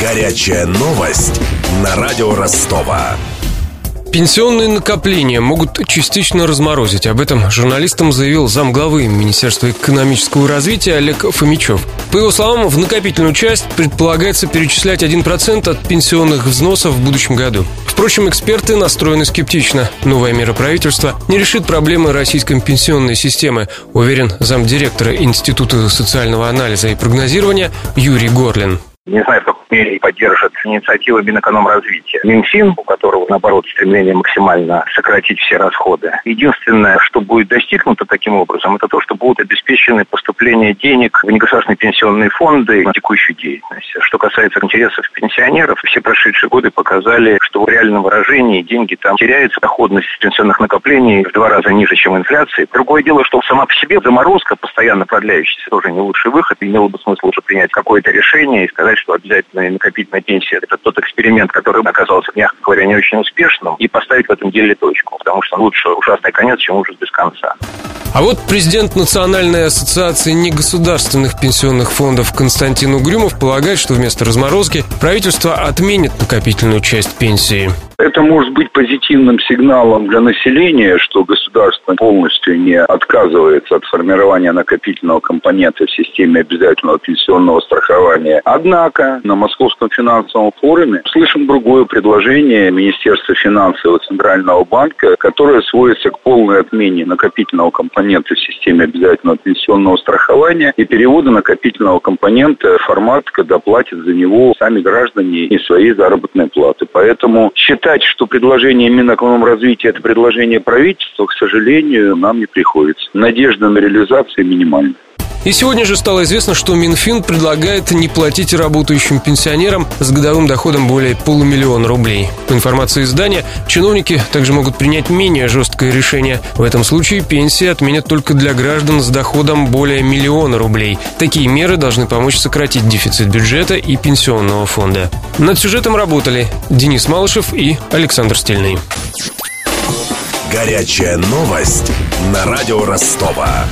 Горячая новость на радио Ростова. Пенсионные накопления могут частично разморозить. Об этом журналистам заявил замглавы Министерства экономического развития Олег Фомичев. По его словам, в накопительную часть предполагается перечислять 1% от пенсионных взносов в будущем году. Впрочем, эксперты настроены скептично. Новая мера правительства не решит проблемы российской пенсионной системы, уверен замдиректора Института социального анализа и прогнозирования Юрий Горлин. Не знаю, в какой мере поддержит инициативы Минэкономразвития. Минфин, у которого, наоборот, стремление максимально сократить все расходы. Единственное, что будет достигнуто таким образом, это то, что будут обеспечены поступления денег в негосударственные пенсионные фонды на текущую деятельность. Что касается интересов пенсионеров, все прошедшие годы показали, что в реальном выражении деньги там теряются, доходность пенсионных накоплений в два раза ниже, чем инфляция. Другое дело, что сама по себе заморозка, постоянно продляющаяся, тоже не лучший выход. Имело бы смысл уже принять какое-то решение и сказать, что обязательно накопительная пенсия – это тот эксперимент, который оказался, мягко говоря, не очень успешным, и поставить в этом деле точку, потому что лучше ужасный конец, чем ужас без конца. А вот президент Национальной ассоциации негосударственных пенсионных фондов Константин Угрюмов полагает, что вместо разморозки правительство отменит накопительную часть пенсии. Это может быть позитивным сигналом для населения, что государство полностью не отказывается от формирования накопительного компонента в системе обязательного пенсионного страхования. Однако на Московском финансовом форуме слышим другое предложение Министерства финансов и Центрального банка, которое сводится к полной отмене накопительного компонента в системе обязательного пенсионного страхования и перевода накопительного компонента в формат, когда платят за него сами граждане из своей заработной платы. Поэтому считаю, считать, что предложение Минэкономразвития – это предложение правительства, к сожалению, нам не приходится. Надежда на реализацию минимальна. И сегодня же стало известно, что Минфин предлагает не платить работающим пенсионерам с годовым доходом более полумиллиона рублей. По информации издания, чиновники также могут принять менее жесткое решение. В этом случае пенсии отменят только для граждан с доходом более миллиона рублей. Такие меры должны помочь сократить дефицит бюджета и пенсионного фонда. Над сюжетом работали Денис Малышев и Александр Стильный. Горячая новость на радио Ростова.